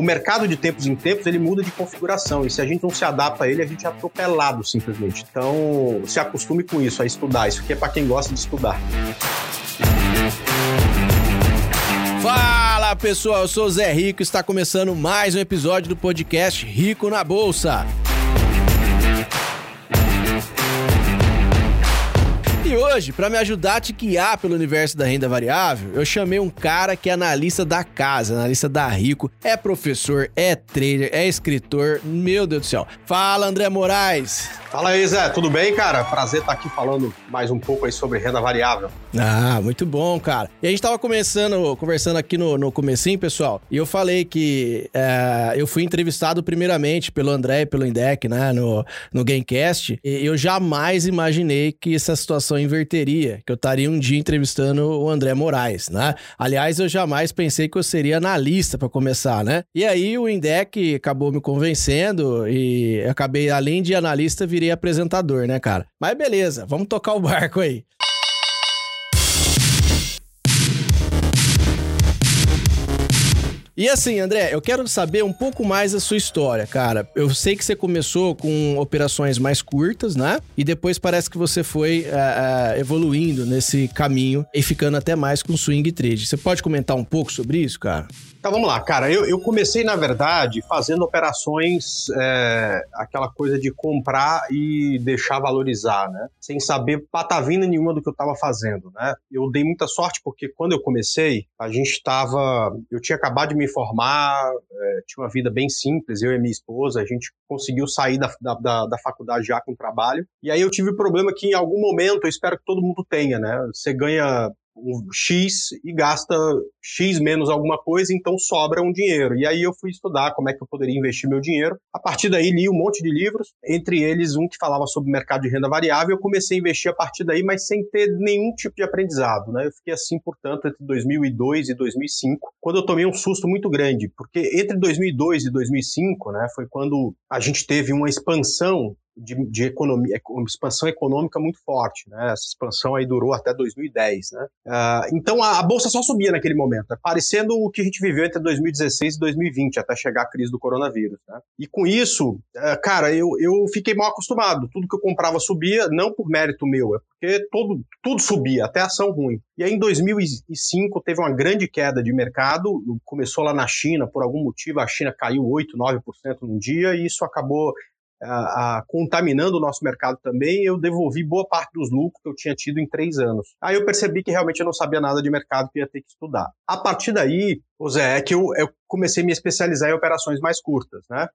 o mercado de tempos em tempos ele muda de configuração e se a gente não se adapta a ele, a gente é atropelado simplesmente. Então, se acostume com isso, a estudar. Isso aqui é para quem gosta de estudar. Fala pessoal, eu sou o Zé Rico e está começando mais um episódio do podcast Rico na Bolsa. Hoje, para me ajudar a te guiar pelo universo da renda variável, eu chamei um cara que é analista da casa, analista da Rico, é professor, é trader, é escritor, meu Deus do céu. Fala, André Moraes. Fala aí, Zé, tudo bem, cara? Prazer estar aqui falando mais um pouco aí sobre renda variável. Ah, muito bom, cara. E a gente tava começando, conversando aqui no, no comecinho, pessoal, e eu falei que é, eu fui entrevistado primeiramente pelo André e pelo Indec, né, no, no Gamecast, e eu jamais imaginei que essa situação inverteria, que eu estaria um dia entrevistando o André Moraes, né? Aliás, eu jamais pensei que eu seria analista para começar, né? E aí o Indec acabou me convencendo e acabei, além de analista, virei apresentador, né, cara? Mas beleza, vamos tocar o barco aí. E assim, André, eu quero saber um pouco mais da sua história, cara. Eu sei que você começou com operações mais curtas, né? E depois parece que você foi uh, uh, evoluindo nesse caminho e ficando até mais com swing trade. Você pode comentar um pouco sobre isso, cara? Então vamos lá, cara. Eu, eu comecei, na verdade, fazendo operações, é, aquela coisa de comprar e deixar valorizar, né? Sem saber patavina nenhuma do que eu estava fazendo, né? Eu dei muita sorte porque quando eu comecei, a gente estava. Eu tinha acabado de me formar, é, tinha uma vida bem simples, eu e minha esposa, a gente conseguiu sair da, da, da faculdade já com trabalho. E aí eu tive o problema que em algum momento, eu espero que todo mundo tenha, né? Você ganha X e gasta X menos alguma coisa, então sobra um dinheiro. E aí eu fui estudar como é que eu poderia investir meu dinheiro. A partir daí li um monte de livros, entre eles um que falava sobre mercado de renda variável. Eu comecei a investir a partir daí, mas sem ter nenhum tipo de aprendizado. Né? Eu fiquei assim, portanto, entre 2002 e 2005, quando eu tomei um susto muito grande, porque entre 2002 e 2005, né, foi quando a gente teve uma expansão de, de economia, expansão econômica muito forte, né? Essa expansão aí durou até 2010, né? Uh, então a, a, bolsa só subia naquele momento, é parecendo o que a gente viveu entre 2016 e 2020, até chegar a crise do coronavírus, né? E com isso, uh, cara, eu, eu fiquei mal acostumado. Tudo que eu comprava subia, não por mérito meu, é porque todo, tudo subia, até ação ruim. E aí em 2005 teve uma grande queda de mercado, começou lá na China, por algum motivo a China caiu 8, 9% num dia e isso acabou a, contaminando o nosso mercado também, eu devolvi boa parte dos lucros que eu tinha tido em três anos. Aí eu percebi que realmente eu não sabia nada de mercado que ia ter que estudar. A partir daí, Zé, é que eu, eu comecei a me especializar em operações mais curtas, né?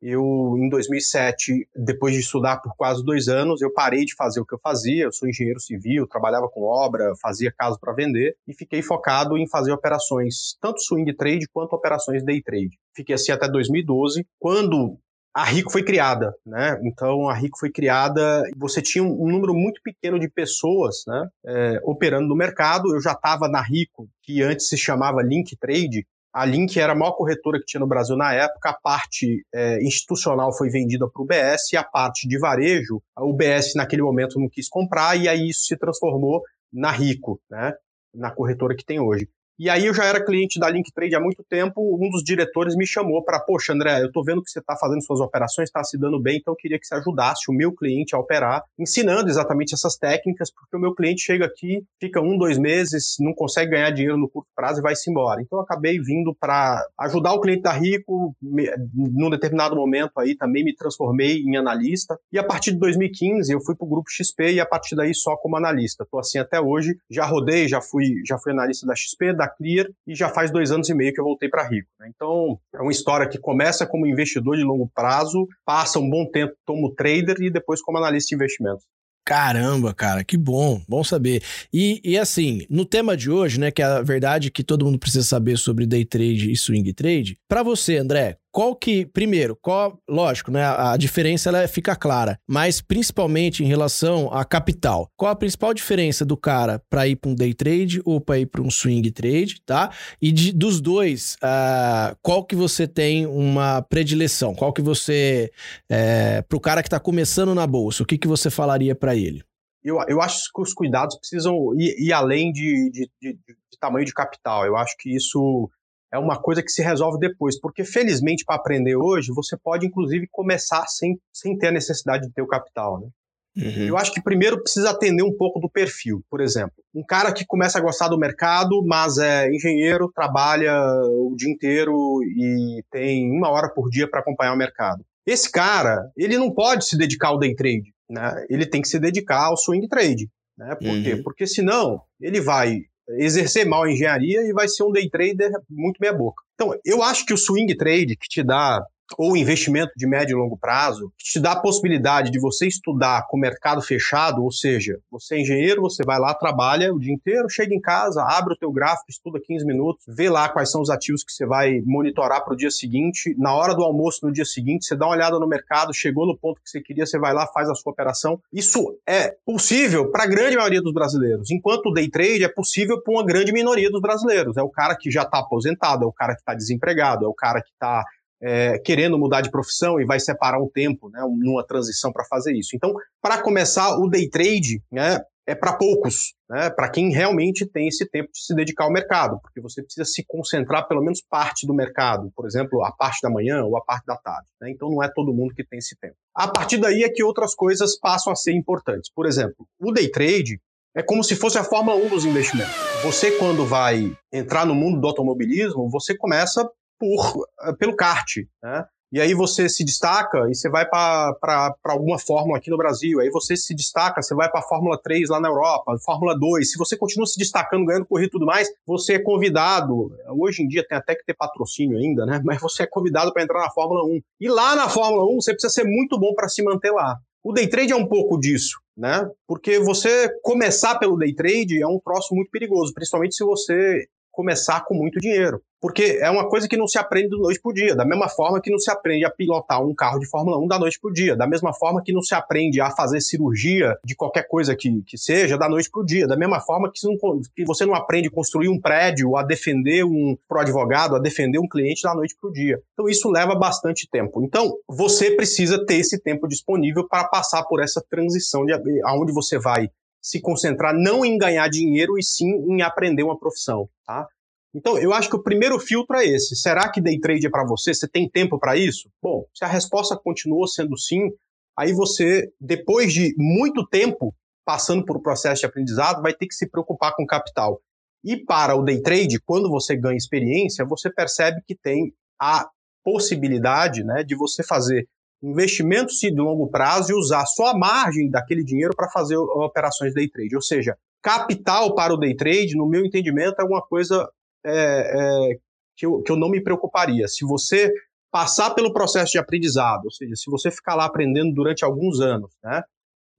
Eu, em 2007, depois de estudar por quase dois anos, eu parei de fazer o que eu fazia. Eu sou engenheiro civil, trabalhava com obra, fazia casa para vender e fiquei focado em fazer operações, tanto swing trade quanto operações day trade. Fiquei assim até 2012, quando a Rico foi criada, né? Então a Rico foi criada, você tinha um número muito pequeno de pessoas, né, é, operando no mercado. Eu já estava na Rico, que antes se chamava Link Trade. A Link era a maior corretora que tinha no Brasil na época. A parte é, institucional foi vendida para o BS e a parte de varejo, o BS naquele momento não quis comprar e aí isso se transformou na Rico, né? Na corretora que tem hoje. E aí eu já era cliente da Link Trade há muito tempo, um dos diretores me chamou para, poxa, André, eu tô vendo que você está fazendo suas operações, está se dando bem, então eu queria que você ajudasse o meu cliente a operar, ensinando exatamente essas técnicas, porque o meu cliente chega aqui, fica um, dois meses, não consegue ganhar dinheiro no curto prazo e vai-se embora. Então eu acabei vindo para ajudar o cliente da Rico, me, num determinado momento aí também me transformei em analista, e a partir de 2015 eu fui para o grupo XP e a partir daí só como analista. Estou assim até hoje, já rodei, já fui, já fui analista da XP, da Clear e já faz dois anos e meio que eu voltei para Rico. Né? Então, é uma história que começa como investidor de longo prazo, passa um bom tempo como trader e depois como analista de investimentos. Caramba, cara, que bom, bom saber. E, e assim, no tema de hoje, né, que é a verdade que todo mundo precisa saber sobre day trade e swing trade, para você, André, qual que, primeiro, qual, lógico, né, a, diferença ela fica clara, mas principalmente em relação à capital. Qual a principal diferença do cara para ir para um day trade ou para ir para um swing trade, tá? E de, dos dois, uh, qual que você tem uma predileção? Qual que você, é, para o cara que está começando na bolsa, o que, que você falaria para ele? Eu, eu acho que os cuidados precisam ir, ir além de, de, de, de tamanho de capital. Eu acho que isso é uma coisa que se resolve depois, porque felizmente para aprender hoje, você pode inclusive começar sem, sem ter a necessidade de ter o capital, né? Uhum. Eu acho que primeiro precisa atender um pouco do perfil. Por exemplo, um cara que começa a gostar do mercado, mas é engenheiro, trabalha o dia inteiro e tem uma hora por dia para acompanhar o mercado. Esse cara, ele não pode se dedicar ao day trade, né? Ele tem que se dedicar ao swing trade, né? Por uhum. quê? Porque senão ele vai exercer mal a engenharia e vai ser um day trader muito meia boca. Então, eu acho que o swing trade que te dá ou investimento de médio e longo prazo, que te dá a possibilidade de você estudar com o mercado fechado, ou seja, você é engenheiro, você vai lá, trabalha o dia inteiro, chega em casa, abre o teu gráfico, estuda 15 minutos, vê lá quais são os ativos que você vai monitorar para o dia seguinte, na hora do almoço no dia seguinte, você dá uma olhada no mercado, chegou no ponto que você queria, você vai lá, faz a sua operação. Isso é possível para a grande maioria dos brasileiros, enquanto o day trade é possível para uma grande minoria dos brasileiros. É o cara que já está aposentado, é o cara que está desempregado, é o cara que está é, querendo mudar de profissão e vai separar um tempo, né, numa transição para fazer isso. Então, para começar, o day trade né, é para poucos, né, para quem realmente tem esse tempo de se dedicar ao mercado, porque você precisa se concentrar pelo menos parte do mercado, por exemplo, a parte da manhã ou a parte da tarde. Né, então, não é todo mundo que tem esse tempo. A partir daí é que outras coisas passam a ser importantes. Por exemplo, o day trade é como se fosse a Fórmula 1 dos investimentos. Você, quando vai entrar no mundo do automobilismo, você começa por, eh, pelo kart, né? E aí você se destaca e você vai para alguma fórmula aqui no Brasil. Aí você se destaca, você vai para a Fórmula 3 lá na Europa, Fórmula 2. Se você continua se destacando, ganhando corrida e tudo mais, você é convidado. Hoje em dia tem até que ter patrocínio ainda, né? Mas você é convidado para entrar na Fórmula 1. E lá na Fórmula 1 você precisa ser muito bom para se manter lá. O day trade é um pouco disso, né? Porque você começar pelo day trade é um troço muito perigoso, principalmente se você começar com muito dinheiro. Porque é uma coisa que não se aprende da noite para o dia. Da mesma forma que não se aprende a pilotar um carro de Fórmula 1 da noite para o dia. Da mesma forma que não se aprende a fazer cirurgia de qualquer coisa que, que seja da noite para o dia. Da mesma forma que, não, que, você não aprende a construir um prédio, a defender um pro advogado, a defender um cliente da noite para o dia. Então isso leva bastante tempo. Então você precisa ter esse tempo disponível para passar por essa transição de aonde você vai se concentrar não em ganhar dinheiro e sim em aprender uma profissão, tá? Então, eu acho que o primeiro filtro é esse. Será que day trade é para você? Você tem tempo para isso? Bom, se a resposta continua sendo sim, aí você, depois de muito tempo passando por um processo de aprendizado, vai ter que se preocupar com capital. E para o day trade, quando você ganha experiência, você percebe que tem a possibilidade né, de você fazer investimentos de longo prazo e usar só a margem daquele dinheiro para fazer operações day trade. Ou seja, capital para o day trade, no meu entendimento, é uma coisa é, é, que, eu, que eu não me preocuparia. Se você passar pelo processo de aprendizado, ou seja, se você ficar lá aprendendo durante alguns anos, né,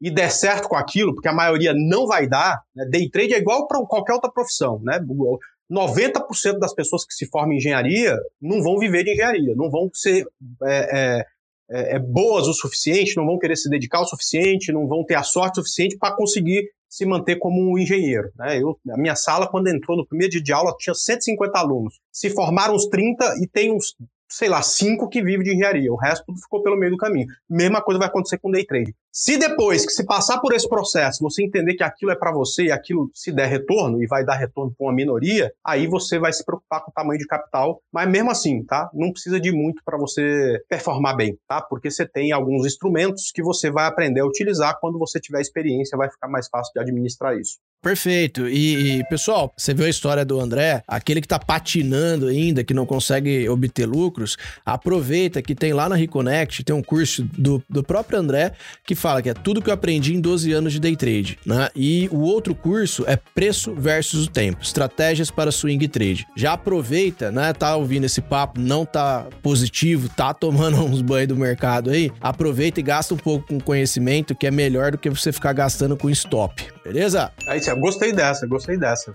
e der certo com aquilo, porque a maioria não vai dar, né, day trade é igual para qualquer outra profissão, né? 90% das pessoas que se formam em engenharia não vão viver de engenharia, não vão ser é, é, é, é, boas o suficiente, não vão querer se dedicar o suficiente, não vão ter a sorte suficiente para conseguir se manter como um engenheiro. Né? Eu, a minha sala, quando entrou no primeiro dia de aula, tinha 150 alunos. Se formaram uns 30 e tem uns sei lá, cinco que vivem de engenharia, o resto tudo ficou pelo meio do caminho. Mesma coisa vai acontecer com day trade. Se depois que se passar por esse processo, você entender que aquilo é para você e aquilo se der retorno e vai dar retorno para uma minoria, aí você vai se preocupar com o tamanho de capital, mas mesmo assim, tá? Não precisa de muito para você performar bem, tá? Porque você tem alguns instrumentos que você vai aprender a utilizar quando você tiver experiência, vai ficar mais fácil de administrar isso. Perfeito. E, e, pessoal, você viu a história do André, aquele que tá patinando ainda, que não consegue obter lucros, aproveita que tem lá na Reconnect, tem um curso do, do próprio André que fala que é tudo que eu aprendi em 12 anos de day trade, né? E o outro curso é preço versus o tempo, estratégias para swing trade. Já aproveita, né? Tá ouvindo esse papo, não tá positivo, tá tomando uns banhos do mercado aí, aproveita e gasta um pouco com conhecimento, que é melhor do que você ficar gastando com stop, beleza? Aí eu gostei dessa, gostei dessa.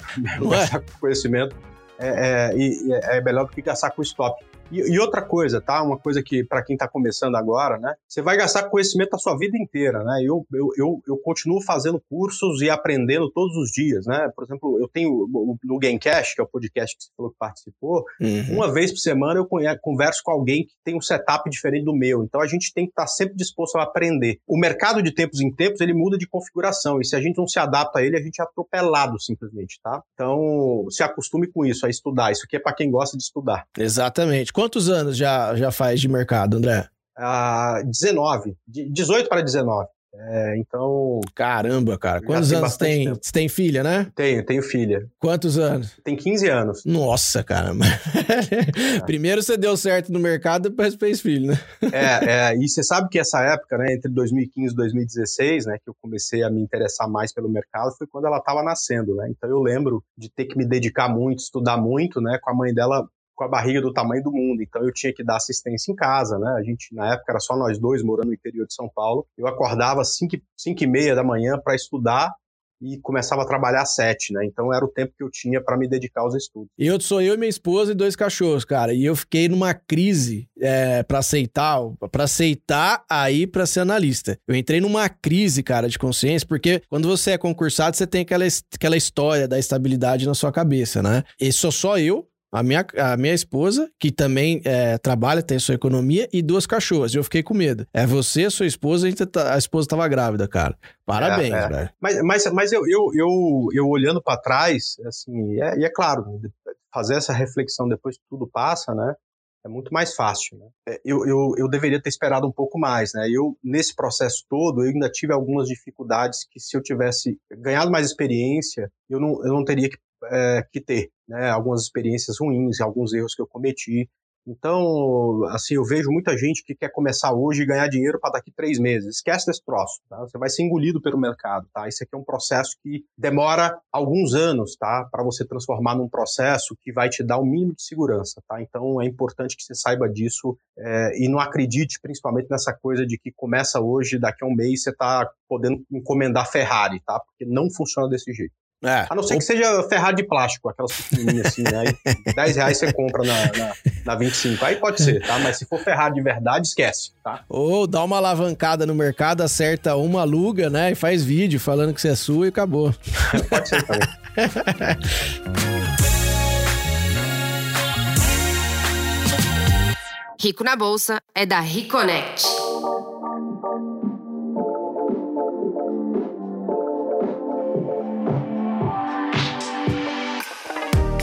Gastar com conhecimento é, é, é, é melhor do que gastar com stop. E, e outra coisa, tá? Uma coisa que, para quem está começando agora, né? Você vai gastar conhecimento a sua vida inteira, né? Eu, eu, eu, eu, continuo fazendo cursos e aprendendo todos os dias, né? Por exemplo, eu tenho no Gamecast, que é o podcast que você falou que participou, uhum. uma vez por semana eu converso com alguém que tem um setup diferente do meu. Então a gente tem que estar tá sempre disposto a aprender. O mercado de tempos em tempos, ele muda de configuração. E se a gente não se adapta a ele, a gente é atropelado simplesmente, tá? Então, se acostume com isso, a estudar. Isso aqui é para quem gosta de estudar. Exatamente. Quantos anos já, já faz de mercado, André? Ah, 19. De 18 para 19. É, então. Caramba, cara. Quantos anos tem? Você tem filha, né? Tenho, tenho filha. Quantos anos? Tem 15 anos. Nossa, caramba. É. Primeiro você deu certo no mercado, depois fez filho, né? é, é, e você sabe que essa época, né, entre 2015 e 2016, né, que eu comecei a me interessar mais pelo mercado, foi quando ela estava nascendo, né? Então eu lembro de ter que me dedicar muito, estudar muito, né, com a mãe dela com a barriga do tamanho do mundo, então eu tinha que dar assistência em casa, né? A gente, na época, era só nós dois morando no interior de São Paulo. Eu acordava às 5, e meia da manhã para estudar e começava a trabalhar às sete, né? Então era o tempo que eu tinha para me dedicar aos estudos. E eu sou eu, minha esposa e dois cachorros, cara. E eu fiquei numa crise é, para aceitar, para aceitar aí para ser analista. Eu entrei numa crise, cara, de consciência, porque quando você é concursado, você tem aquela, aquela história da estabilidade na sua cabeça, né? E sou só eu, a minha, a minha esposa, que também é, trabalha, tem sua economia, e duas cachorras. E eu fiquei com medo. É você, sua esposa, a, tá, a esposa estava grávida, cara. Parabéns, é, é. velho. Mas, mas, mas eu, eu, eu, eu olhando para trás, assim, é, e é claro, fazer essa reflexão depois que tudo passa, né? É muito mais fácil. Né? É, eu, eu, eu deveria ter esperado um pouco mais. Né? Eu, nesse processo todo, eu ainda tive algumas dificuldades que, se eu tivesse ganhado mais experiência, eu não, eu não teria que é, que ter, né? Algumas experiências ruins, alguns erros que eu cometi. Então, assim, eu vejo muita gente que quer começar hoje e ganhar dinheiro para daqui três meses. Esquece desse troço, tá? Você vai ser engolido pelo mercado, tá? Isso aqui é um processo que demora alguns anos, tá? Para você transformar num processo que vai te dar um mínimo de segurança, tá? Então, é importante que você saiba disso é, e não acredite principalmente nessa coisa de que começa hoje, daqui a um mês você está podendo encomendar Ferrari, tá? Porque não funciona desse jeito. É. A não ser que seja ferrado de plástico, aquelas pequenininhas assim, né? Aí 10 reais você compra na, na, na 25. Aí pode ser, tá? Mas se for ferrado de verdade, esquece, tá? Ou dá uma alavancada no mercado, acerta uma, aluga, né? E faz vídeo falando que você é sua e acabou. pode ser também. Rico na Bolsa é da Reconnect.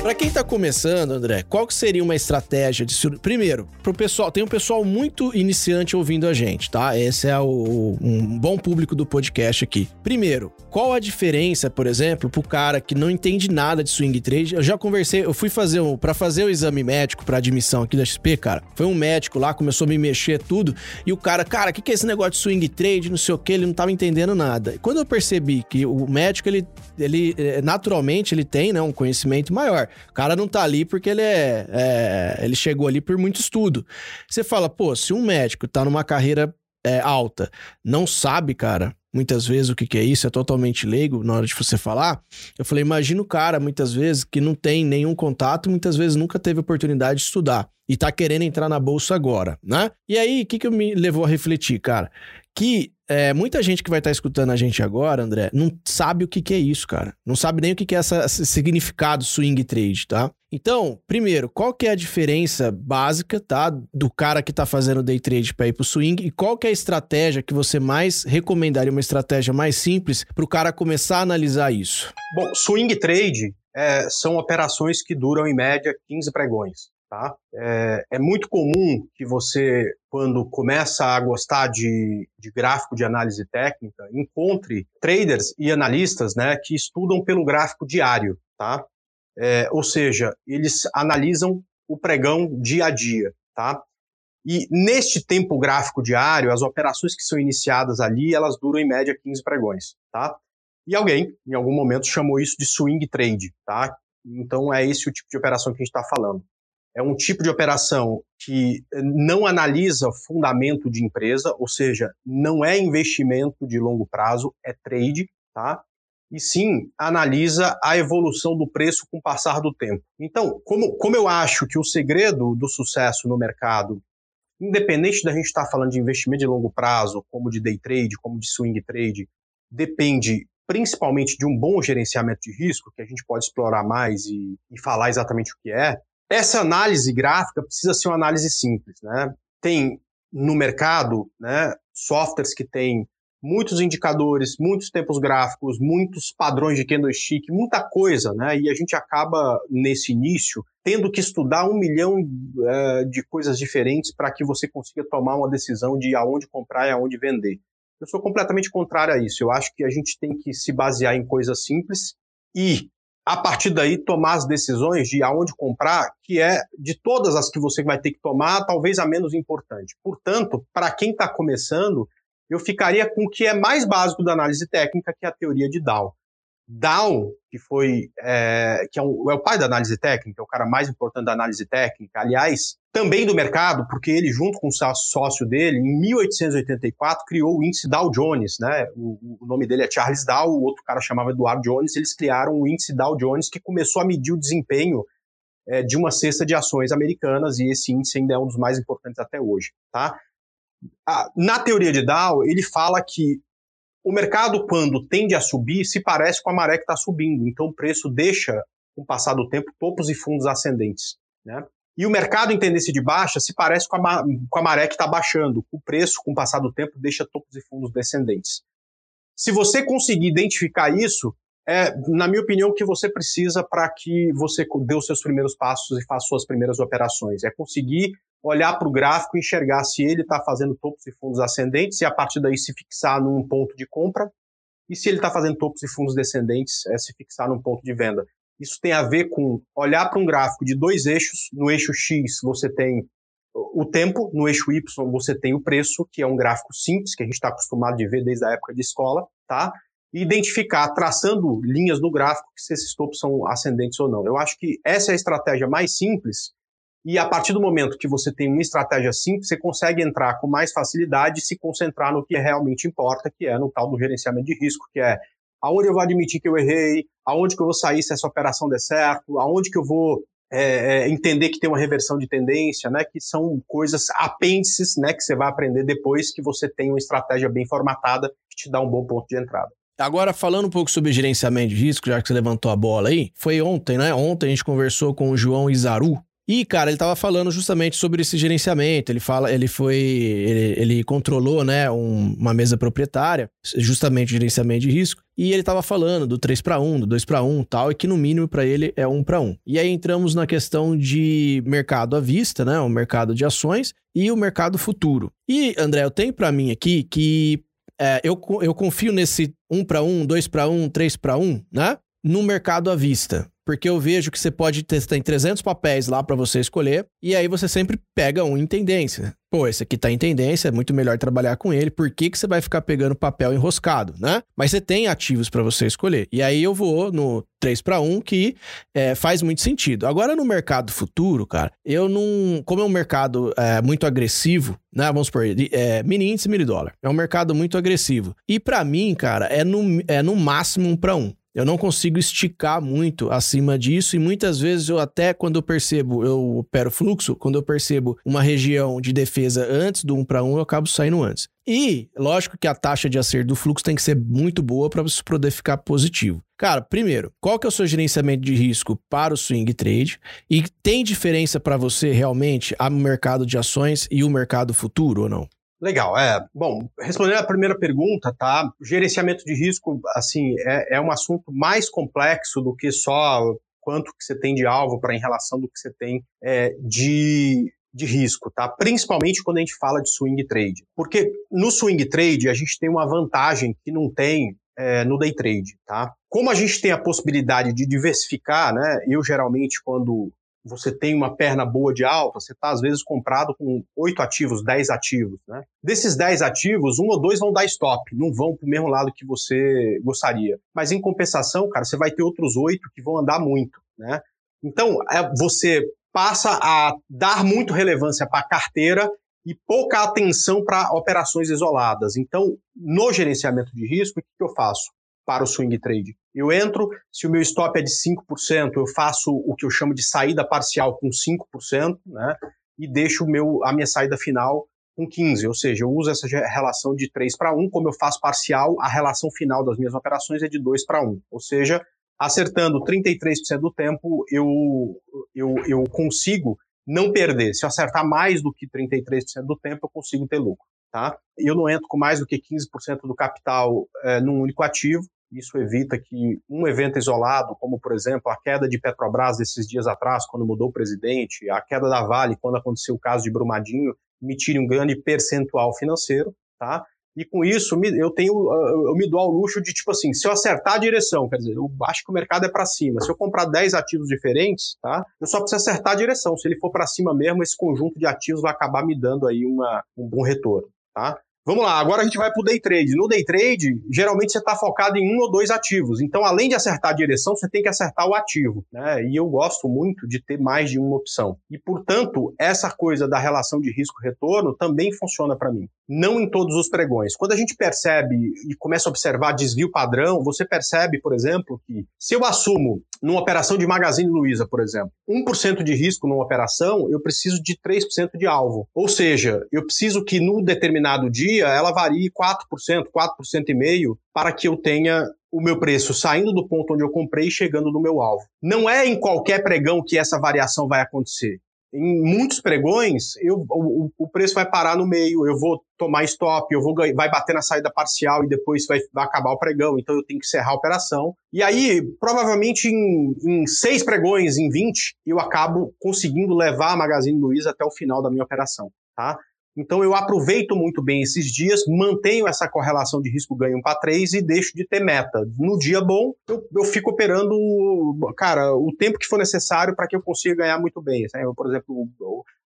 Para quem tá começando, André, qual que seria uma estratégia de primeiro, pro pessoal, tem um pessoal muito iniciante ouvindo a gente, tá? Esse é o, um bom público do podcast aqui. Primeiro, qual a diferença, por exemplo, pro cara que não entende nada de swing trade? Eu já conversei, eu fui fazer um para fazer o exame médico para admissão aqui da XP, cara. Foi um médico lá, começou a me mexer tudo, e o cara, cara, o que, que é esse negócio de swing trade, não sei o que, ele não tava entendendo nada. Quando eu percebi que o médico ele ele eh, naturalmente ele tem, né, um conhecimento maior. O cara não tá ali porque ele é, é, ele chegou ali por muito estudo. Você fala, pô, se um médico tá numa carreira é, alta, não sabe, cara, muitas vezes o que, que é isso, é totalmente leigo na hora de você falar. Eu falei, imagina o cara, muitas vezes, que não tem nenhum contato, muitas vezes nunca teve oportunidade de estudar e tá querendo entrar na bolsa agora, né? E aí, o que, que me levou a refletir, cara? Que é, muita gente que vai estar tá escutando a gente agora, André, não sabe o que, que é isso, cara. Não sabe nem o que, que é essa, esse significado swing trade, tá? Então, primeiro, qual que é a diferença básica, tá? Do cara que tá fazendo day trade para ir pro swing e qual que é a estratégia que você mais recomendaria, uma estratégia mais simples para o cara começar a analisar isso? Bom, swing trade é, são operações que duram em média 15 pregões. Tá? É, é, muito comum que você, quando começa a gostar de, de gráfico de análise técnica, encontre traders e analistas né, que estudam pelo gráfico diário. Tá? É, ou seja, eles analisam o pregão dia a dia. Tá? E neste tempo gráfico diário, as operações que são iniciadas ali, elas duram em média 15 pregões. Tá? E alguém, em algum momento, chamou isso de swing trade. Tá? Então é esse o tipo de operação que a gente está falando é um tipo de operação que não analisa fundamento de empresa, ou seja, não é investimento de longo prazo, é trade, tá? e sim analisa a evolução do preço com o passar do tempo. Então, como, como eu acho que o segredo do sucesso no mercado, independente da gente estar falando de investimento de longo prazo, como de day trade, como de swing trade, depende principalmente de um bom gerenciamento de risco, que a gente pode explorar mais e, e falar exatamente o que é. Essa análise gráfica precisa ser uma análise simples, né? Tem no mercado, né, softwares que têm muitos indicadores, muitos tempos gráficos, muitos padrões de candlestick, muita coisa, né? E a gente acaba, nesse início, tendo que estudar um milhão uh, de coisas diferentes para que você consiga tomar uma decisão de aonde comprar e aonde vender. Eu sou completamente contrário a isso. Eu acho que a gente tem que se basear em coisas simples e, a partir daí, tomar as decisões de aonde comprar, que é, de todas as que você vai ter que tomar, talvez a menos importante. Portanto, para quem está começando, eu ficaria com o que é mais básico da análise técnica, que é a teoria de Dow. Dow, que foi é, que é, um, é, o pai da análise técnica, é o cara mais importante da análise técnica, aliás, também do mercado, porque ele, junto com o sócio dele, em 1884, criou o índice Dow Jones, né? O, o nome dele é Charles Dow, o outro cara chamava Eduardo Jones, eles criaram o índice Dow Jones, que começou a medir o desempenho é, de uma cesta de ações americanas, e esse índice ainda é um dos mais importantes até hoje, tá? na teoria de Dow, ele fala que o mercado, quando tende a subir, se parece com a maré que está subindo. Então, o preço deixa, com o passar do tempo, topos e fundos ascendentes. Né? E o mercado em tendência de baixa se parece com a, com a maré que está baixando. O preço, com o passar do tempo, deixa topos e fundos descendentes. Se você conseguir identificar isso, é, na minha opinião, o que você precisa para que você dê os seus primeiros passos e faça suas primeiras operações. É conseguir olhar para o gráfico e enxergar se ele está fazendo topos e fundos ascendentes e a partir daí se fixar num ponto de compra e se ele está fazendo topos e fundos descendentes é se fixar num ponto de venda. Isso tem a ver com olhar para um gráfico de dois eixos. No eixo X você tem o tempo, no eixo Y você tem o preço, que é um gráfico simples que a gente está acostumado de ver desde a época de escola, tá? E identificar, traçando linhas no gráfico, se esses topos são ascendentes ou não. Eu acho que essa é a estratégia mais simples e a partir do momento que você tem uma estratégia simples, você consegue entrar com mais facilidade e se concentrar no que realmente importa, que é no tal do gerenciamento de risco, que é aonde eu vou admitir que eu errei, aonde que eu vou sair se essa operação der certo, aonde que eu vou é, é, entender que tem uma reversão de tendência, né, que são coisas apêndices, né, que você vai aprender depois que você tem uma estratégia bem formatada que te dá um bom ponto de entrada. Agora, falando um pouco sobre gerenciamento de risco, já que você levantou a bola aí, foi ontem, né? Ontem a gente conversou com o João Izaru, e, cara, ele estava falando justamente sobre esse gerenciamento. Ele fala, ele foi, ele, ele controlou, né, um, uma mesa proprietária, justamente gerenciamento de risco. E ele estava falando do 3 para 1, do 2 para 1, tal, e que no mínimo para ele é 1 para 1. E aí entramos na questão de mercado à vista, né, o mercado de ações e o mercado futuro. E, André, eu tenho para mim aqui que é, eu, eu confio nesse 1 para 1, 2 para 1, 3 para 1, né? No mercado à vista porque eu vejo que você pode ter tem 300 papéis lá para você escolher, e aí você sempre pega um em tendência. Pô, esse aqui tá em tendência, é muito melhor trabalhar com ele, por que, que você vai ficar pegando papel enroscado, né? Mas você tem ativos para você escolher. E aí eu vou no 3 para 1, que é, faz muito sentido. Agora no mercado futuro, cara, eu não. Como é um mercado é, muito agressivo, né? Vamos supor, é, mini índice, mini dólar. É um mercado muito agressivo. E para mim, cara, é no, é no máximo um para um. Eu não consigo esticar muito acima disso e muitas vezes eu até quando eu percebo, eu opero fluxo, quando eu percebo uma região de defesa antes do 1 para 1, eu acabo saindo antes. E, lógico que a taxa de acerto do fluxo tem que ser muito boa para você poder ficar positivo. Cara, primeiro, qual que é o seu gerenciamento de risco para o swing trade? E tem diferença para você realmente a mercado de ações e o mercado futuro ou não? Legal, é. Bom, respondendo a primeira pergunta, tá? Gerenciamento de risco, assim, é, é um assunto mais complexo do que só quanto que você tem de alvo para em relação do que você tem é, de, de risco, tá? Principalmente quando a gente fala de swing trade. Porque no swing trade a gente tem uma vantagem que não tem é, no day trade, tá? Como a gente tem a possibilidade de diversificar, né? Eu geralmente quando você tem uma perna boa de alta, você está às vezes comprado com oito ativos, dez ativos. Né? Desses dez ativos, um ou dois vão dar stop, não vão para o mesmo lado que você gostaria. Mas em compensação, cara, você vai ter outros oito que vão andar muito. Né? Então, é, você passa a dar muito relevância para a carteira e pouca atenção para operações isoladas. Então, no gerenciamento de risco, o que, que eu faço? Para o swing trade. Eu entro, se o meu stop é de 5%, eu faço o que eu chamo de saída parcial com 5%, né? E deixo meu, a minha saída final com 15, ou seja, eu uso essa relação de 3 para 1, como eu faço parcial, a relação final das minhas operações é de 2 para 1. Ou seja, acertando 33% do tempo, eu, eu, eu consigo não perder. Se eu acertar mais do que 33% do tempo, eu consigo ter lucro. Tá? Eu não entro com mais do que 15% do capital é, num único ativo. Isso evita que um evento isolado, como por exemplo a queda de Petrobras esses dias atrás, quando mudou o presidente, a queda da Vale, quando aconteceu o caso de Brumadinho, me tire um grande percentual financeiro, tá? E com isso eu tenho, eu me dou ao luxo de tipo assim, se eu acertar a direção, quer dizer, eu acho que o mercado é para cima. Se eu comprar 10 ativos diferentes, tá? Eu só preciso acertar a direção. Se ele for para cima mesmo, esse conjunto de ativos vai acabar me dando aí uma, um bom retorno, tá? Vamos lá, agora a gente vai para o day trade. No day trade, geralmente você está focado em um ou dois ativos. Então, além de acertar a direção, você tem que acertar o ativo. Né? E eu gosto muito de ter mais de uma opção. E, portanto, essa coisa da relação de risco-retorno também funciona para mim. Não em todos os pregões. Quando a gente percebe e começa a observar desvio padrão, você percebe, por exemplo, que se eu assumo numa operação de Magazine Luiza, por exemplo, 1% de risco numa operação, eu preciso de 3% de alvo. Ou seja, eu preciso que no determinado dia ela varie 4%, 4,5% para que eu tenha o meu preço saindo do ponto onde eu comprei e chegando no meu alvo. Não é em qualquer pregão que essa variação vai acontecer em muitos pregões, eu, o, o, preço vai parar no meio, eu vou tomar stop, eu vou vai bater na saída parcial e depois vai, vai acabar o pregão, então eu tenho que encerrar a operação. E aí, provavelmente em, em seis pregões, em 20, eu acabo conseguindo levar a Magazine Luiza até o final da minha operação, tá? Então eu aproveito muito bem esses dias, mantenho essa correlação de risco-ganho 1 para 3 e deixo de ter meta. No dia bom, eu, eu fico operando, cara, o tempo que for necessário para que eu consiga ganhar muito bem. Né? Por exemplo,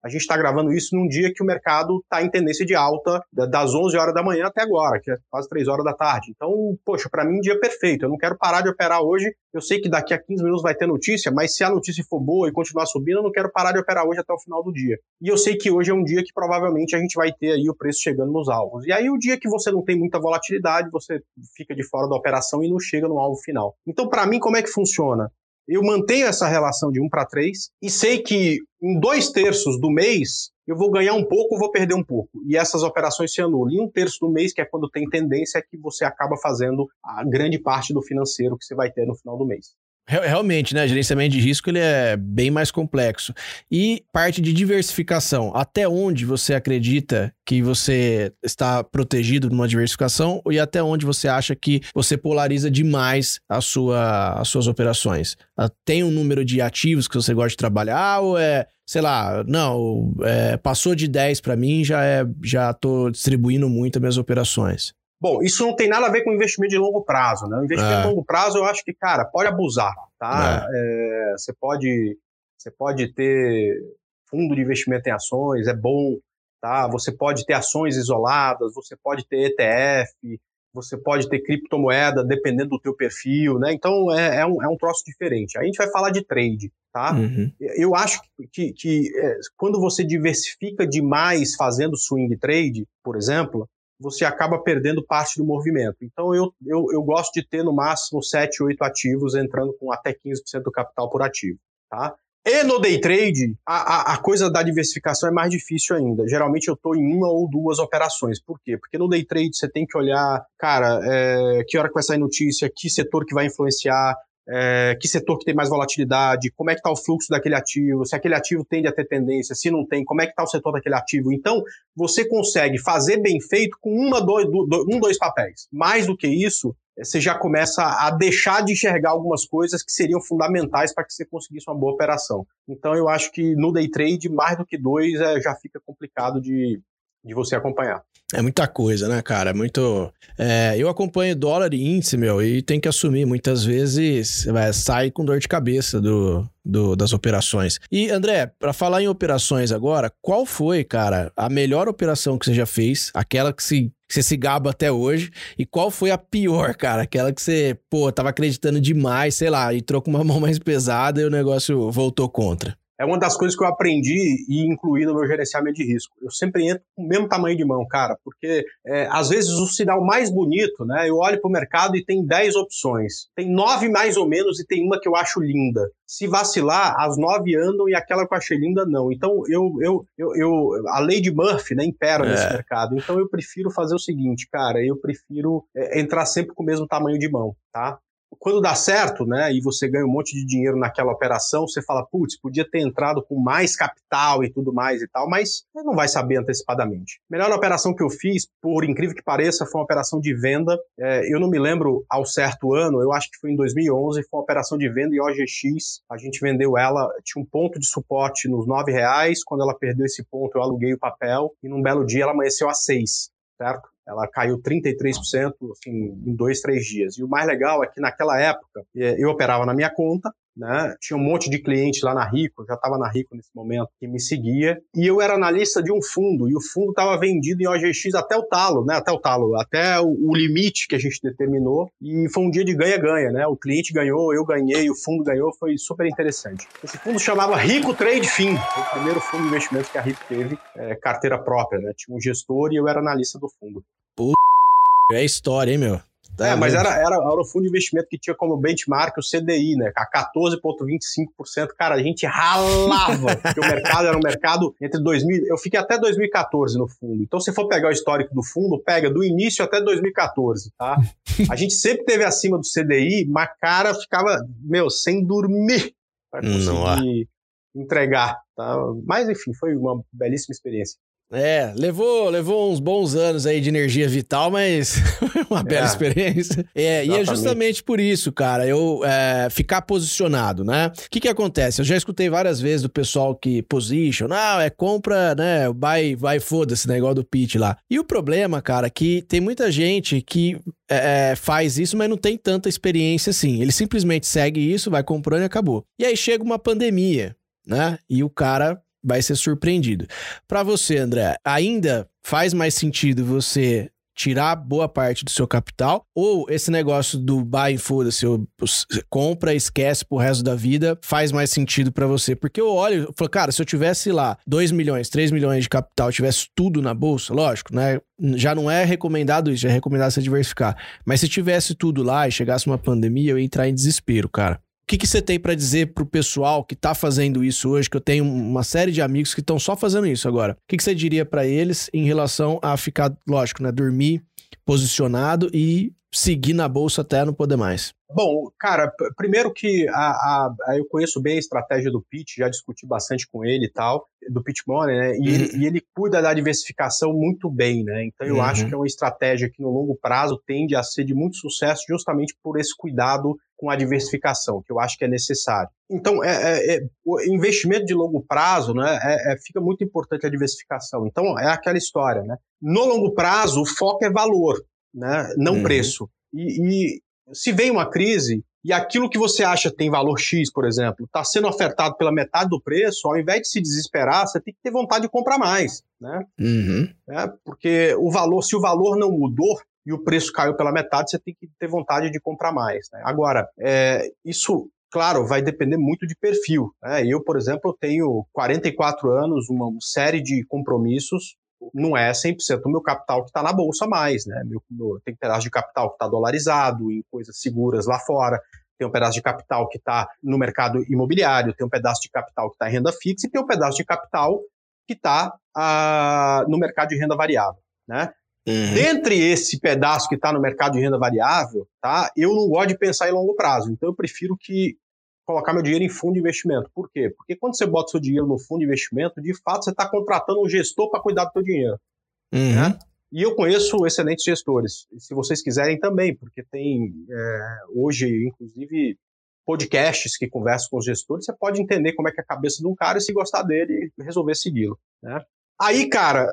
a gente está gravando isso num dia que o mercado está em tendência de alta das 11 horas da manhã até agora, que é quase 3 horas da tarde. Então, poxa, para mim, dia perfeito. Eu não quero parar de operar hoje. Eu sei que daqui a 15 minutos vai ter notícia, mas se a notícia for boa e continuar subindo, eu não quero parar de operar hoje até o final do dia. E eu sei que hoje é um dia que provavelmente a gente vai ter aí o preço chegando nos alvos. E aí, o dia que você não tem muita volatilidade, você fica de fora da operação e não chega no alvo final. Então, para mim, como é que funciona? Eu mantenho essa relação de 1 para 3 e sei que em dois terços do mês eu vou ganhar um pouco ou vou perder um pouco. E essas operações se anulam. E um terço do mês, que é quando tem tendência, é que você acaba fazendo a grande parte do financeiro que você vai ter no final do mês. Realmente, né? Gerenciamento de risco ele é bem mais complexo. E parte de diversificação. Até onde você acredita que você está protegido numa diversificação e até onde você acha que você polariza demais a sua, as suas operações? Ah, tem um número de ativos que você gosta de trabalhar ou é, sei lá, não, é, passou de 10 para mim, já é, já tô distribuindo muito as minhas operações? Bom, isso não tem nada a ver com investimento de longo prazo, né? O investimento é. de longo prazo, eu acho que, cara, pode abusar, tá? É. É, você pode, você pode ter fundo de investimento em ações, é bom, tá? Você pode ter ações isoladas, você pode ter ETF, você pode ter criptomoeda, dependendo do teu perfil, né? Então é, é, um, é um troço diferente. A gente vai falar de trade, tá? Uhum. Eu acho que, que, que é, quando você diversifica demais fazendo swing trade, por exemplo, você acaba perdendo parte do movimento. Então, eu, eu, eu gosto de ter no máximo 7, 8 ativos, entrando com até 15% do capital por ativo. Tá? E no day trade, a, a, a, coisa da diversificação é mais difícil ainda. Geralmente eu estou em uma ou duas operações. Por quê? Porque no day trade você tem que olhar, cara, é, que hora que vai sair notícia, que setor que vai influenciar, é, que setor que tem mais volatilidade, como é que está o fluxo daquele ativo, se aquele ativo tende a ter tendência, se não tem, como é que está o setor daquele ativo. Então, você consegue fazer bem feito com uma, dois, um, dois papéis. Mais do que isso, você já começa a deixar de enxergar algumas coisas que seriam fundamentais para que você conseguisse uma boa operação. Então, eu acho que no day trade, mais do que dois, é, já fica complicado de, de você acompanhar. É muita coisa, né, cara? É muito. É, eu acompanho dólar e índice, meu, e tem que assumir. Muitas vezes é, sai com dor de cabeça do, do, das operações. E, André, para falar em operações agora, qual foi, cara, a melhor operação que você já fez? Aquela que, se, que você se gaba até hoje? E qual foi a pior, cara? Aquela que você, pô, tava acreditando demais, sei lá, e trocou uma mão mais pesada e o negócio voltou contra? É uma das coisas que eu aprendi e incluí no meu gerenciamento de risco. Eu sempre entro com o mesmo tamanho de mão, cara, porque é, às vezes o sinal mais bonito, né? Eu olho para o mercado e tem 10 opções. Tem nove mais ou menos e tem uma que eu acho linda. Se vacilar, as nove andam e aquela que eu achei linda não. Então eu, eu, eu, eu a lei de Murphy né, impera é. nesse mercado. Então eu prefiro fazer o seguinte, cara, eu prefiro é, entrar sempre com o mesmo tamanho de mão, tá? Quando dá certo, né, e você ganha um monte de dinheiro naquela operação, você fala, putz, podia ter entrado com mais capital e tudo mais e tal, mas não vai saber antecipadamente. Melhor operação que eu fiz, por incrível que pareça, foi uma operação de venda. É, eu não me lembro ao certo ano, eu acho que foi em 2011, foi uma operação de venda em OGX. A gente vendeu ela, tinha um ponto de suporte nos nove reais. Quando ela perdeu esse ponto, eu aluguei o papel e num belo dia ela amanheceu a seis, certo? Ela caiu 33% assim, em dois, três dias. E o mais legal é que naquela época é, eu operava na minha conta, né? Tinha um monte de clientes lá na Rico, eu já estava na Rico nesse momento, que me seguia, e eu era analista de um fundo, e o fundo estava vendido em OGX até o talo, né? Até o talo, até o, limite que a gente determinou, e foi um dia de ganha-ganha, né? O cliente ganhou, eu ganhei, o fundo ganhou, foi super interessante. Esse fundo chamava Rico Trade Fin, o primeiro fundo de investimento que a Rico teve, é, carteira própria, né? Tinha um gestor e eu era analista do fundo. Pô, é história, hein, meu? Tá é, mas era, era, era o fundo de investimento que tinha como benchmark o CDI, né? A 14,25%. Cara, a gente ralava, porque o mercado era um mercado entre 2000. Eu fiquei até 2014 no fundo. Então, se for pegar o histórico do fundo, pega do início até 2014, tá? A gente sempre teve acima do CDI, mas cara ficava, meu, sem dormir para conseguir Não. entregar, tá? Mas, enfim, foi uma belíssima experiência. É, levou, levou uns bons anos aí de energia vital, mas uma bela é, experiência. É, e é justamente por isso, cara, eu é, ficar posicionado, né? O que que acontece? Eu já escutei várias vezes do pessoal que position, não, é compra, né, vai, vai foda-se, né, igual do pitch lá. E o problema, cara, é que tem muita gente que é, é, faz isso, mas não tem tanta experiência assim. Ele simplesmente segue isso, vai comprando e acabou. E aí chega uma pandemia, né? E o cara vai ser surpreendido. Para você, André, ainda faz mais sentido você tirar boa parte do seu capital ou esse negócio do buy and foda-se, compra, esquece pro resto da vida, faz mais sentido para você? Porque eu olho, eu falo, cara, se eu tivesse lá 2 milhões, 3 milhões de capital, tivesse tudo na bolsa, lógico, né? Já não é recomendado isso, já é recomendado você diversificar. Mas se tivesse tudo lá e chegasse uma pandemia, eu ia entrar em desespero, cara. Que, que você tem para dizer pro pessoal que tá fazendo isso hoje? Que eu tenho uma série de amigos que estão só fazendo isso agora. O que, que você diria para eles em relação a ficar, lógico, né? Dormir posicionado e seguir na bolsa até não poder mais? Bom, cara, primeiro que a, a, a, eu conheço bem a estratégia do Pete, já discuti bastante com ele e tal, do Pete Money, né? E, uhum. ele, e, ele, cuida da diversificação muito bem, né? Então eu uhum. acho que é uma estratégia que no longo prazo tende a ser de muito sucesso justamente por esse cuidado com a diversificação, que eu acho que é necessário. Então, é, é, é o investimento de longo prazo, né, é, é, fica muito importante a diversificação. Então, é aquela história, né? No longo prazo, o foco é valor, né, não uhum. preço. E, e se vem uma crise e aquilo que você acha tem valor X, por exemplo, está sendo ofertado pela metade do preço, ao invés de se desesperar, você tem que ter vontade de comprar mais, né? Uhum. É, porque o valor, se o valor não mudou, e o preço caiu pela metade, você tem que ter vontade de comprar mais. Né? Agora, é, isso claro, vai depender muito de perfil. Né? Eu, por exemplo, tenho 44 anos, uma série de compromissos, não é 100% do meu capital que está na bolsa mais. Né? Meu, meu, tem um pedaço de capital que está dolarizado em coisas seguras lá fora, tem um pedaço de capital que está no mercado imobiliário, tem um pedaço de capital que está em renda fixa e tem um pedaço de capital que está ah, no mercado de renda variável. Né? Uhum. Dentre esse pedaço que está no mercado de renda variável, tá? Eu não gosto de pensar em longo prazo. Então eu prefiro que colocar meu dinheiro em fundo de investimento. Por quê? Porque quando você bota seu dinheiro no fundo de investimento, de fato você está contratando um gestor para cuidar do seu dinheiro. Uhum. Né? E eu conheço excelentes gestores. Se vocês quiserem também, porque tem é, hoje, inclusive, podcasts que conversam com os gestores, você pode entender como é que é a cabeça de um cara e se gostar dele, resolver segui-lo. Né? Aí, cara,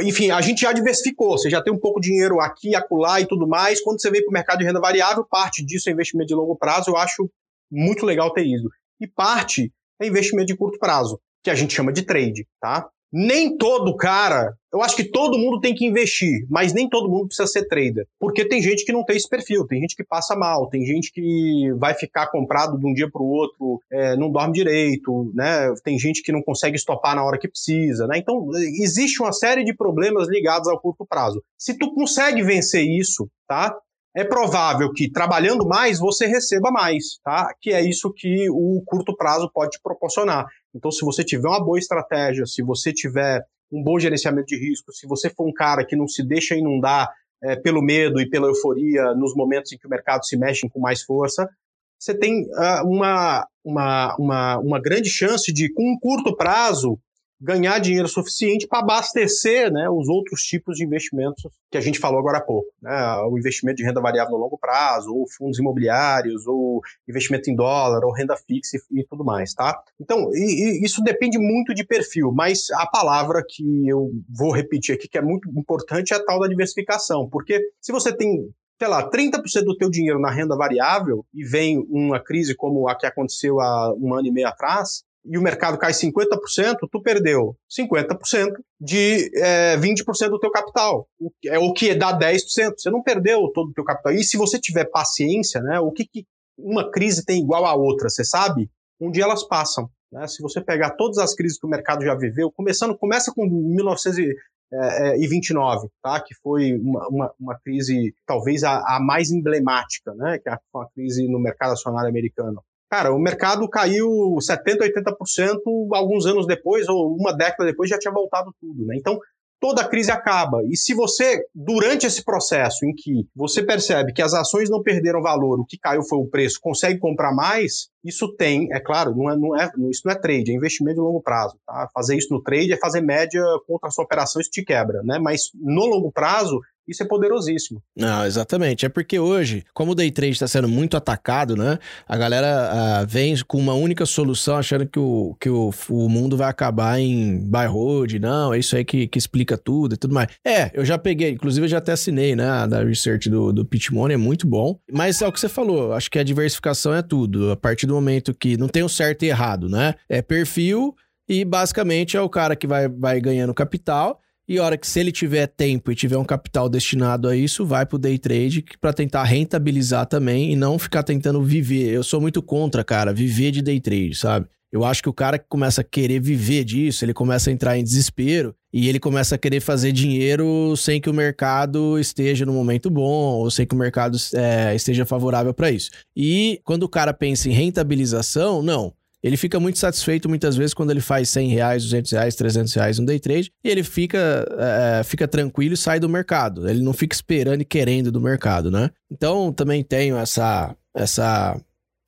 enfim, a gente já diversificou, você já tem um pouco de dinheiro aqui, acolá e tudo mais. Quando você vem para o mercado de renda variável, parte disso é investimento de longo prazo, eu acho muito legal ter ido. E parte é investimento de curto prazo, que a gente chama de trade, tá? nem todo cara. Eu acho que todo mundo tem que investir, mas nem todo mundo precisa ser trader. Porque tem gente que não tem esse perfil, tem gente que passa mal, tem gente que vai ficar comprado de um dia para o outro, é, não dorme direito, né? Tem gente que não consegue estopar na hora que precisa, né? Então, existe uma série de problemas ligados ao curto prazo. Se tu consegue vencer isso, tá? É provável que trabalhando mais você receba mais, tá? Que é isso que o curto prazo pode te proporcionar. Então, se você tiver uma boa estratégia, se você tiver um bom gerenciamento de risco, se você for um cara que não se deixa inundar é, pelo medo e pela euforia nos momentos em que o mercado se mexe com mais força, você tem uh, uma, uma, uma, uma grande chance de, com um curto prazo, ganhar dinheiro suficiente para abastecer né, os outros tipos de investimentos que a gente falou agora há pouco. Né? O investimento de renda variável no longo prazo, ou fundos imobiliários, ou investimento em dólar, ou renda fixa e, e tudo mais. Tá? Então, e, e isso depende muito de perfil, mas a palavra que eu vou repetir aqui, que é muito importante, é a tal da diversificação. Porque se você tem sei lá, 30% do teu dinheiro na renda variável e vem uma crise como a que aconteceu há um ano e meio atrás, e o mercado cai 50%, tu perdeu 50% de é, 20% do teu capital, o, é o que dá 10%. Você não perdeu todo o teu capital. E se você tiver paciência, né, o que, que uma crise tem igual a outra, você sabe? Um dia elas passam. Né? Se você pegar todas as crises que o mercado já viveu, começando, começa com 1929, tá? que foi uma, uma, uma crise talvez a, a, mais emblemática, né? que é a, a crise no mercado acionário americano. Cara, o mercado caiu 70%, 80% alguns anos depois, ou uma década depois, já tinha voltado tudo, né? Então, toda a crise acaba. E se você, durante esse processo em que você percebe que as ações não perderam valor, o que caiu foi o preço, consegue comprar mais, isso tem, é claro, não é, não é, isso não é trade, é investimento de longo prazo. Tá? Fazer isso no trade é fazer média contra a sua operação, isso te quebra. Né? Mas no longo prazo, isso é poderosíssimo. Não, exatamente. É porque hoje, como o day trade está sendo muito atacado, né? A galera uh, vem com uma única solução, achando que o, que o, o mundo vai acabar em buy road. Não, é isso aí que, que explica tudo e tudo mais. É, eu já peguei, inclusive eu já até assinei, né? Da research do, do Pitch Money, é muito bom. Mas é o que você falou, acho que a diversificação é tudo. A partir do momento que não tem o certo e errado, né? É perfil e basicamente é o cara que vai, vai ganhando capital e hora que se ele tiver tempo e tiver um capital destinado a isso, vai pro day trade para tentar rentabilizar também e não ficar tentando viver. Eu sou muito contra, cara, viver de day trade, sabe? Eu acho que o cara que começa a querer viver disso, ele começa a entrar em desespero e ele começa a querer fazer dinheiro sem que o mercado esteja no momento bom ou sem que o mercado é, esteja favorável para isso. E quando o cara pensa em rentabilização, não. Ele fica muito satisfeito muitas vezes quando ele faz 100 reais, 200 reais, 300 reais no day trade e ele fica, é, fica tranquilo e sai do mercado. Ele não fica esperando e querendo do mercado, né? Então também tenho essa, essa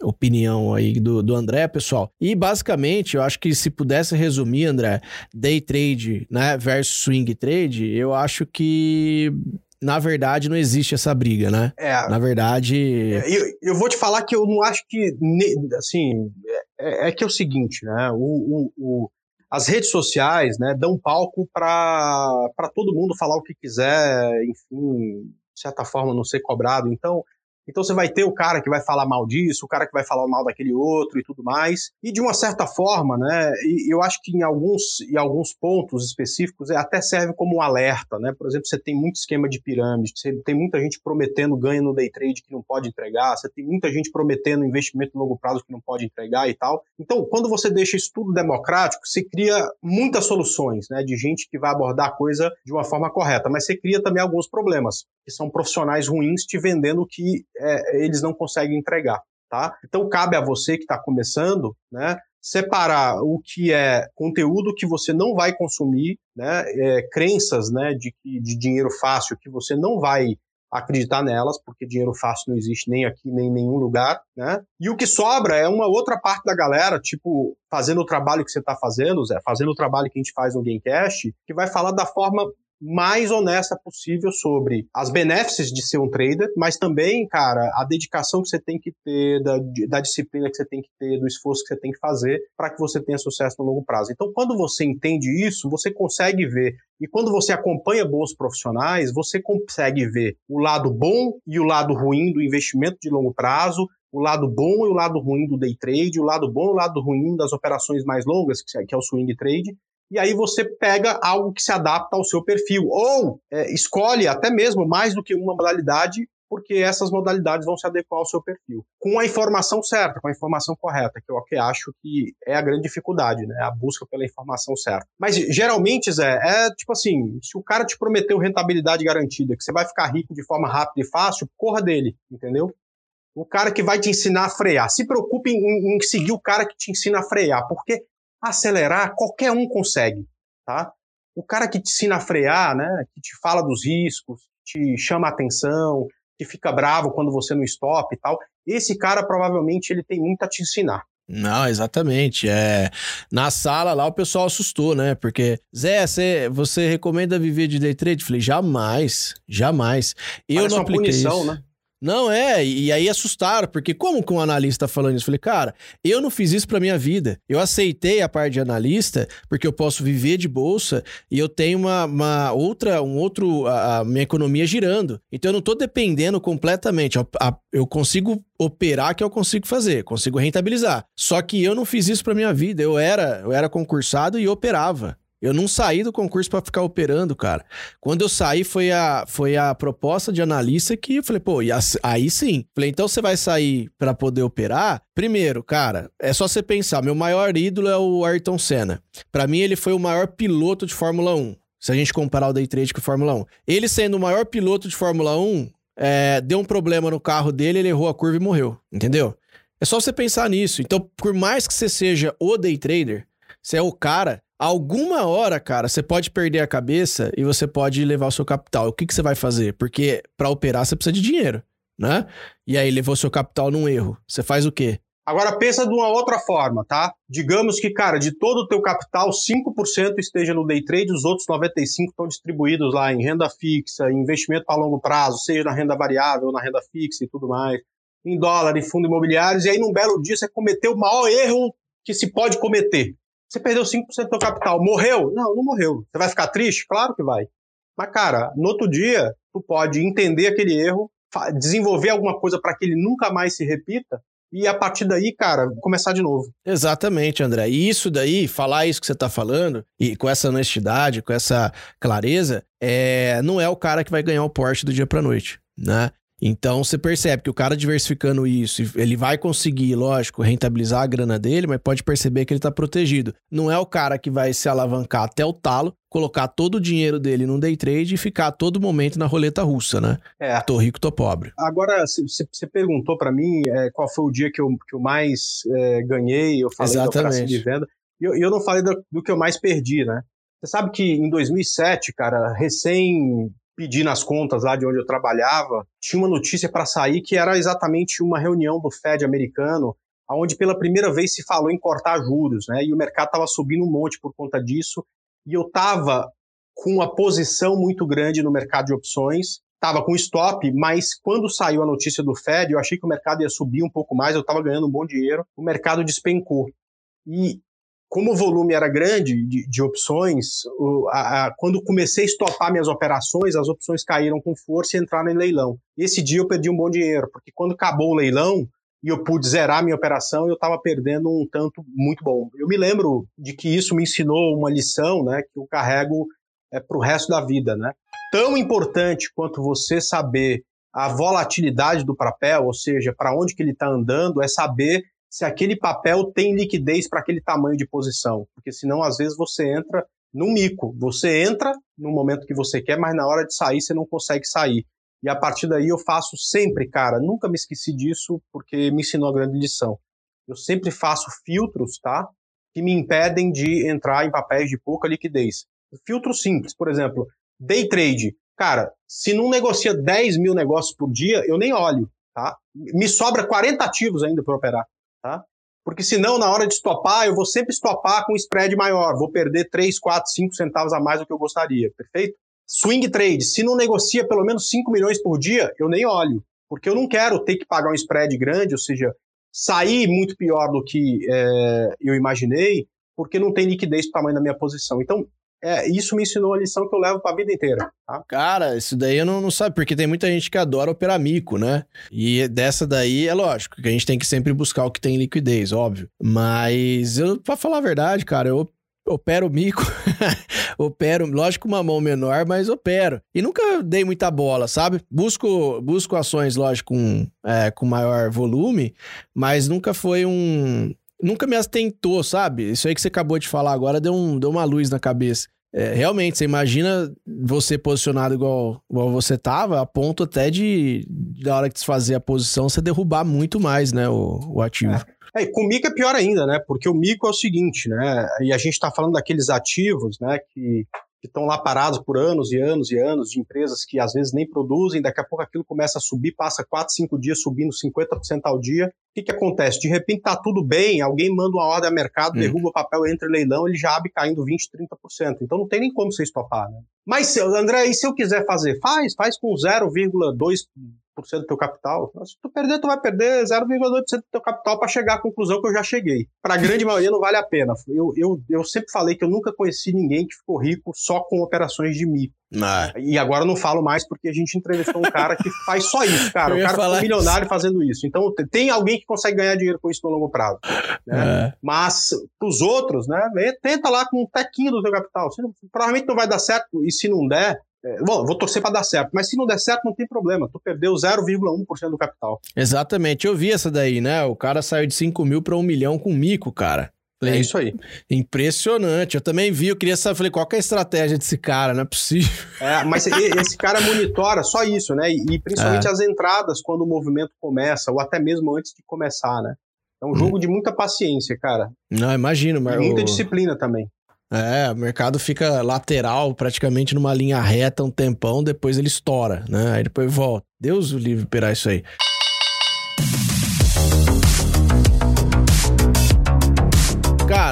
opinião aí do, do André, pessoal. E basicamente, eu acho que se pudesse resumir, André, day trade né, versus swing trade, eu acho que na verdade, não existe essa briga, né? É. Na verdade. É, eu, eu vou te falar que eu não acho que. Assim, é, é que é o seguinte, né? O, o, o, as redes sociais né, dão palco para todo mundo falar o que quiser, enfim, de certa forma não ser cobrado. Então, então você vai ter o cara que vai falar mal disso, o cara que vai falar mal daquele outro e tudo mais. E de uma certa forma, né, eu acho que em alguns, em alguns pontos específicos é, até serve como um alerta, né? Por exemplo, você tem muito esquema de pirâmide, você tem muita gente prometendo ganho no day trade que não pode entregar, você tem muita gente prometendo investimento no longo prazo que não pode entregar e tal. Então, quando você deixa isso tudo democrático, você cria muitas soluções, né, de gente que vai abordar a coisa de uma forma correta, mas você cria também alguns problemas, que são profissionais ruins te vendendo que é, eles não conseguem entregar. Tá? Então cabe a você que está começando, né, separar o que é conteúdo que você não vai consumir, né, é, crenças, né, de, de dinheiro fácil que você não vai acreditar nelas, porque dinheiro fácil não existe nem aqui nem em nenhum lugar, né? E o que sobra é uma outra parte da galera, tipo, fazendo o trabalho que você está fazendo, Zé, fazendo o trabalho que a gente faz no Gamecast, que vai falar da forma mais honesta possível sobre as benefícios de ser um trader, mas também, cara, a dedicação que você tem que ter, da, da disciplina que você tem que ter, do esforço que você tem que fazer para que você tenha sucesso no longo prazo. Então, quando você entende isso, você consegue ver. E quando você acompanha bons profissionais, você consegue ver o lado bom e o lado ruim do investimento de longo prazo, o lado bom e o lado ruim do day trade, o lado bom e o lado ruim das operações mais longas, que é o swing trade, e aí você pega algo que se adapta ao seu perfil. Ou é, escolhe até mesmo mais do que uma modalidade, porque essas modalidades vão se adequar ao seu perfil. Com a informação certa, com a informação correta, que eu que acho que é a grande dificuldade, né? A busca pela informação certa. Mas geralmente, Zé, é tipo assim: se o cara te prometeu rentabilidade garantida, que você vai ficar rico de forma rápida e fácil, corra dele, entendeu? O cara que vai te ensinar a frear. Se preocupe em, em seguir o cara que te ensina a frear, porque acelerar, qualquer um consegue, tá? O cara que te ensina a frear, né, que te fala dos riscos, te chama a atenção, que fica bravo quando você não stop e tal, esse cara provavelmente ele tem muito a te ensinar. Não, exatamente. É, na sala lá o pessoal assustou, né? Porque, Zé, você, você recomenda viver de day trade? Falei, jamais, jamais. Eu Parece não apliquei punição, isso. né? Não, é, e aí assustaram, porque como que um analista tá falando isso? Eu falei, cara, eu não fiz isso pra minha vida. Eu aceitei a parte de analista, porque eu posso viver de bolsa e eu tenho uma, uma outra, um outro, a, a, minha economia girando. Então eu não tô dependendo completamente. Eu, a, eu consigo operar que eu consigo fazer, consigo rentabilizar. Só que eu não fiz isso pra minha vida. Eu era, eu era concursado e operava. Eu não saí do concurso para ficar operando, cara. Quando eu saí, foi a, foi a proposta de analista que eu falei, pô, aí sim. Falei, então você vai sair para poder operar? Primeiro, cara, é só você pensar, meu maior ídolo é o Ayrton Senna. Para mim, ele foi o maior piloto de Fórmula 1. Se a gente comparar o Day Trade com a Fórmula 1. Ele sendo o maior piloto de Fórmula 1, é, deu um problema no carro dele, ele errou a curva e morreu. Entendeu? É só você pensar nisso. Então, por mais que você seja o day trader, você é o cara, Alguma hora, cara, você pode perder a cabeça e você pode levar o seu capital. O que, que você vai fazer? Porque para operar você precisa de dinheiro, né? E aí levou seu capital num erro. Você faz o quê? Agora pensa de uma outra forma, tá? Digamos que, cara, de todo o teu capital, 5% esteja no day trade, os outros 95 estão distribuídos lá em renda fixa, em investimento a longo prazo, seja na renda variável, na renda fixa e tudo mais, em dólar, em fundo imobiliários, e aí num belo dia você cometeu o maior erro que se pode cometer. Você perdeu 5% do seu capital. Morreu? Não, não morreu. Você vai ficar triste? Claro que vai. Mas, cara, no outro dia, tu pode entender aquele erro, desenvolver alguma coisa para que ele nunca mais se repita e a partir daí, cara, começar de novo. Exatamente, André. E isso daí, falar isso que você está falando, e com essa honestidade, com essa clareza, é, não é o cara que vai ganhar o Porsche do dia para noite, né? Então você percebe que o cara diversificando isso, ele vai conseguir, lógico, rentabilizar a grana dele, mas pode perceber que ele está protegido. Não é o cara que vai se alavancar até o talo, colocar todo o dinheiro dele num day trade e ficar a todo momento na roleta russa, né? É. Tô rico, tô pobre. Agora, você perguntou para mim é, qual foi o dia que eu, que eu mais é, ganhei, eu falei Exatamente. da operação de venda, e eu, eu não falei do, do que eu mais perdi, né? Você sabe que em 2007, cara, recém pedir nas contas lá de onde eu trabalhava, tinha uma notícia para sair que era exatamente uma reunião do Fed americano, onde pela primeira vez se falou em cortar juros, né? E o mercado estava subindo um monte por conta disso. E eu estava com uma posição muito grande no mercado de opções, estava com stop, mas quando saiu a notícia do Fed, eu achei que o mercado ia subir um pouco mais, eu estava ganhando um bom dinheiro, o mercado despencou. E como o volume era grande de, de opções, o, a, a, quando comecei a estopar minhas operações, as opções caíram com força e entraram em leilão. Esse dia eu perdi um bom dinheiro, porque quando acabou o leilão e eu pude zerar minha operação, eu estava perdendo um tanto muito bom. Eu me lembro de que isso me ensinou uma lição, né, que eu carrego é, para o resto da vida, né? Tão importante quanto você saber a volatilidade do papel, ou seja, para onde que ele está andando, é saber se aquele papel tem liquidez para aquele tamanho de posição. Porque senão, às vezes, você entra no mico. Você entra no momento que você quer, mas na hora de sair você não consegue sair. E a partir daí eu faço sempre, cara, nunca me esqueci disso porque me ensinou a grande lição. Eu sempre faço filtros, tá? Que me impedem de entrar em papéis de pouca liquidez. Filtro simples, por exemplo, day trade. Cara, se não negocia 10 mil negócios por dia, eu nem olho, tá? Me sobra 40 ativos ainda para operar tá? Porque senão, na hora de estopar, eu vou sempre estopar com spread maior, vou perder 3, 4, 5 centavos a mais do que eu gostaria, perfeito? Swing trade, se não negocia pelo menos 5 milhões por dia, eu nem olho, porque eu não quero ter que pagar um spread grande, ou seja, sair muito pior do que é, eu imaginei, porque não tem liquidez para o tamanho da minha posição. Então, é, isso me ensinou a lição que eu levo pra vida inteira. Tá? Cara, isso daí eu não, não sabe, porque tem muita gente que adora operar mico, né? E dessa daí é lógico que a gente tem que sempre buscar o que tem liquidez, óbvio. Mas eu, pra falar a verdade, cara, eu opero mico, opero, lógico uma mão menor, mas opero. E nunca dei muita bola, sabe? Busco, busco ações, lógico, com, é, com maior volume, mas nunca foi um... Nunca me atentou, sabe? Isso aí que você acabou de falar agora deu, um, deu uma luz na cabeça. É, realmente, você imagina você posicionado igual, igual você tava, a ponto até de, da hora que desfazer a posição, você derrubar muito mais, né, o, o ativo. É. É, com o mico é pior ainda, né? Porque o mico é o seguinte, né? E a gente está falando daqueles ativos, né? Que que estão lá parados por anos e anos e anos, de empresas que às vezes nem produzem, daqui a pouco aquilo começa a subir, passa 4, 5 dias subindo 50% ao dia. O que, que acontece? De repente está tudo bem, alguém manda uma ordem ao mercado, hum. derruba o papel, entra em leilão, ele já abre caindo 20, 30%. Então não tem nem como você estopar, né? Mas, André, e se eu quiser fazer? Faz, faz com 0,2 do teu capital. Se tu perder, tu vai perder 0,2% do teu capital para chegar à conclusão que eu já cheguei. Para a grande maioria não vale a pena. Eu, eu, eu sempre falei que eu nunca conheci ninguém que ficou rico só com operações de mico. Ah. E agora eu não falo mais porque a gente entrevistou um cara que faz só isso, cara. O cara ficou milionário fazendo isso. Então tem alguém que consegue ganhar dinheiro com isso no longo prazo. Né? É. Mas pros outros, né? Tenta lá com um tequinho do teu capital. Provavelmente não vai dar certo, e se não der, é, bom, vou torcer para dar certo, mas se não der certo, não tem problema. Tu perdeu 0,1% do capital. Exatamente, eu vi essa daí, né? O cara saiu de 5 mil para 1 milhão com mico, cara. É isso aí. Impressionante. Eu também vi, eu queria saber, falei, qual é a estratégia desse cara? Não é possível. É, mas esse cara monitora só isso, né? E, principalmente é. as entradas quando o movimento começa, ou até mesmo antes de começar, né? É um jogo hum. de muita paciência, cara. Não, imagino, mas. E muita disciplina também. É, o mercado fica lateral, praticamente numa linha reta um tempão, depois ele estoura, né? Aí depois volta. Deus o livre operar isso aí.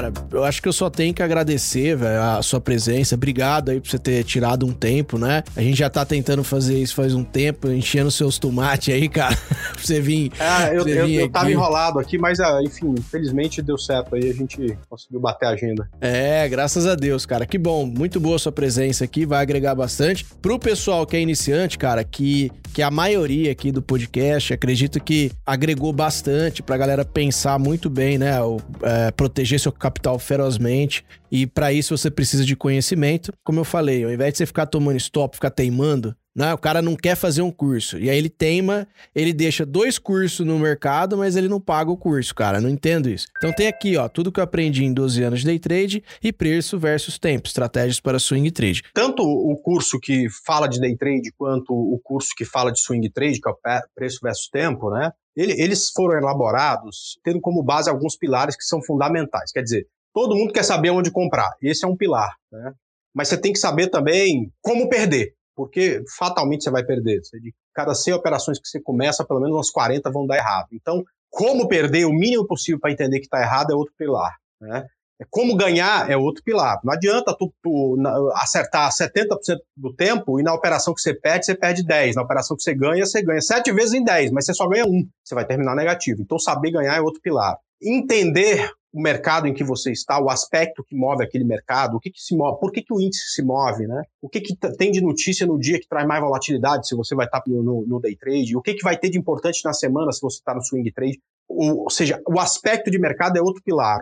Cara, eu acho que eu só tenho que agradecer, véio, a sua presença. Obrigado aí por você ter tirado um tempo, né? A gente já tá tentando fazer isso faz um tempo, enchendo seus tomates aí, cara. pra você vir. É, eu, eu, eu tava enrolado aqui, mas ah, enfim, infelizmente deu certo aí, a gente conseguiu bater a agenda. É, graças a Deus, cara. Que bom, muito boa sua presença aqui, vai agregar bastante. Pro pessoal que é iniciante, cara, que, que a maioria aqui do podcast, acredito que agregou bastante pra galera pensar muito bem, né? O, é, proteger seu seu capital ferozmente e para isso você precisa de conhecimento. Como eu falei, ao invés de você ficar tomando stop, ficar teimando, né? O cara não quer fazer um curso. E aí ele teima, ele deixa dois cursos no mercado, mas ele não paga o curso, cara. Não entendo isso. Então tem aqui, ó, tudo que eu aprendi em 12 anos de day trade e preço versus tempo, estratégias para swing trade. Tanto o curso que fala de day trade quanto o curso que fala de swing trade, que é o preço versus tempo, né? Eles foram elaborados tendo como base alguns pilares que são fundamentais. Quer dizer, todo mundo quer saber onde comprar. Esse é um pilar, né? Mas você tem que saber também como perder porque fatalmente você vai perder. De cada 100 operações que você começa, pelo menos umas 40 vão dar errado. Então, como perder o mínimo possível para entender que está errado é outro pilar. Né? É como ganhar é outro pilar. Não adianta tu, tu acertar 70% do tempo e na operação que você perde, você perde 10. Na operação que você ganha, você ganha 7 vezes em 10, mas você só ganha 1. Você vai terminar negativo. Então, saber ganhar é outro pilar. Entender o mercado em que você está, o aspecto que move aquele mercado, o que, que se move, por que, que o índice se move, né? O que, que tem de notícia no dia que traz mais volatilidade, se você vai estar no, no, no day trade, o que, que vai ter de importante na semana se você está no swing trade. O, ou seja, o aspecto de mercado é outro pilar.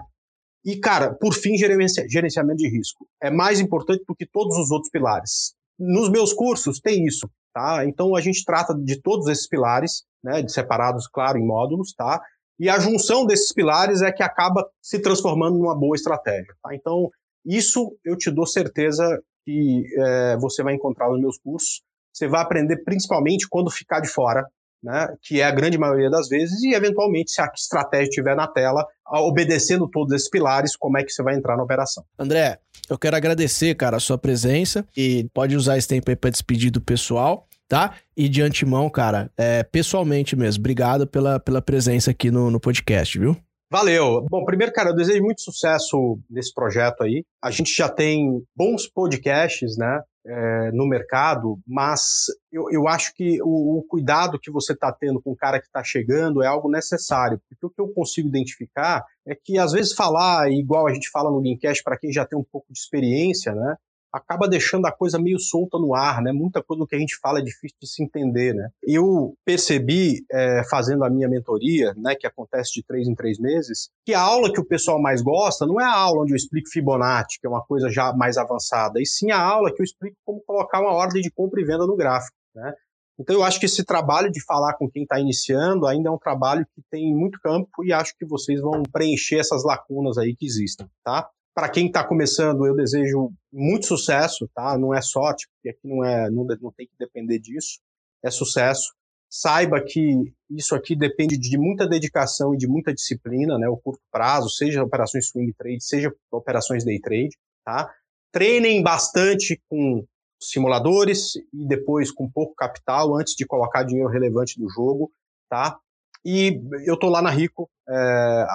E, cara, por fim, gerenciamento de risco. É mais importante do que todos os outros pilares. Nos meus cursos tem isso, tá? Então a gente trata de todos esses pilares, né? Separados, claro, em módulos, tá? E a junção desses pilares é que acaba se transformando numa boa estratégia. Tá? Então, isso eu te dou certeza que é, você vai encontrar nos meus cursos. Você vai aprender principalmente quando ficar de fora, né, que é a grande maioria das vezes, e eventualmente, se a estratégia estiver na tela, obedecendo todos esses pilares, como é que você vai entrar na operação. André, eu quero agradecer, cara, a sua presença e pode usar esse tempo aí para despedir do pessoal tá? E de antemão, cara, é, pessoalmente mesmo, obrigado pela, pela presença aqui no, no podcast, viu? Valeu. Bom, primeiro, cara, eu desejo muito sucesso nesse projeto aí. A gente já tem bons podcasts, né, é, no mercado, mas eu, eu acho que o, o cuidado que você está tendo com o cara que está chegando é algo necessário, porque o que eu consigo identificar é que, às vezes, falar igual a gente fala no Gamecast para quem já tem um pouco de experiência, né, acaba deixando a coisa meio solta no ar, né? Muita coisa do que a gente fala é difícil de se entender, né? Eu percebi, é, fazendo a minha mentoria, né, que acontece de três em três meses, que a aula que o pessoal mais gosta não é a aula onde eu explico Fibonacci, que é uma coisa já mais avançada, e sim a aula que eu explico como colocar uma ordem de compra e venda no gráfico, né? Então eu acho que esse trabalho de falar com quem está iniciando ainda é um trabalho que tem muito campo e acho que vocês vão preencher essas lacunas aí que existem, tá? Para quem está começando, eu desejo muito sucesso, tá? Não é sorte, porque aqui não é, não, não tem que depender disso. É sucesso. Saiba que isso aqui depende de muita dedicação e de muita disciplina, né? O curto prazo, seja operações swing trade, seja operações day trade, tá? Treinem bastante com simuladores e depois com pouco capital antes de colocar dinheiro relevante no jogo, tá? E eu estou lá na Rico, é,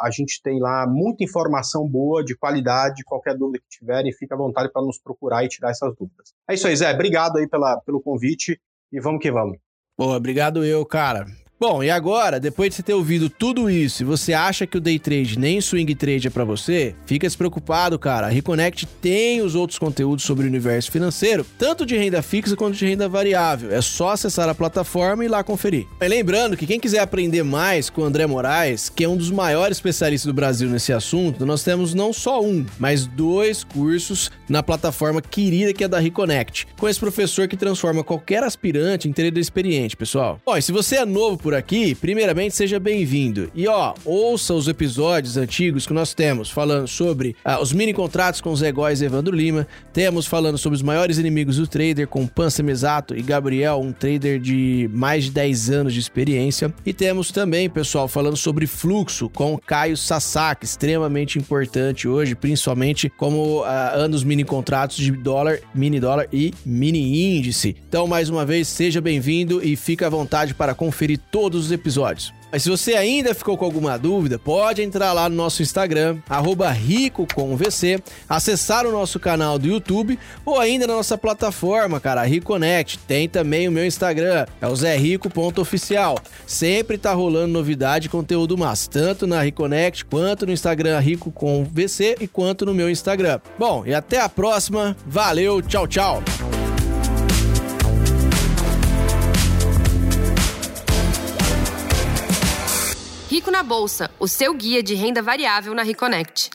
a gente tem lá muita informação boa, de qualidade. Qualquer dúvida que tiverem, fica à vontade para nos procurar e tirar essas dúvidas. É isso aí, Zé. Obrigado aí pela, pelo convite e vamos que vamos. Boa, obrigado eu, cara. Bom, e agora, depois de você ter ouvido tudo isso e você acha que o day trade nem swing trade é para você, fica despreocupado, cara. A Reconnect tem os outros conteúdos sobre o universo financeiro, tanto de renda fixa quanto de renda variável. É só acessar a plataforma e ir lá conferir. E lembrando que quem quiser aprender mais com o André Moraes, que é um dos maiores especialistas do Brasil nesse assunto, nós temos não só um, mas dois cursos na plataforma querida que é da Reconnect, com esse professor que transforma qualquer aspirante em trader experiente, pessoal. Bom, e se você é novo por por aqui, primeiramente seja bem-vindo. E ó, ouça os episódios antigos que nós temos falando sobre ah, os mini contratos com Zé Góes e Evandro Lima. Temos falando sobre os maiores inimigos do trader com Pan Semizato e Gabriel, um trader de mais de 10 anos de experiência. E temos também, pessoal, falando sobre fluxo com Caio Sasaki, extremamente importante hoje, principalmente como ah, anos mini contratos de dólar, mini dólar e mini índice. Então, mais uma vez, seja bem-vindo e fique à vontade para conferir todos os episódios. Mas se você ainda ficou com alguma dúvida, pode entrar lá no nosso Instagram, RicoComVC, acessar o nosso canal do YouTube ou ainda na nossa plataforma, cara, Reconnect. Tem também o meu Instagram, é o zerrico.oficial. Sempre tá rolando novidade e conteúdo massa, tanto na Reconnect quanto no Instagram RicoComVC e quanto no meu Instagram. Bom, e até a próxima. Valeu, tchau, tchau. Rico na Bolsa, o seu guia de renda variável na Reconnect.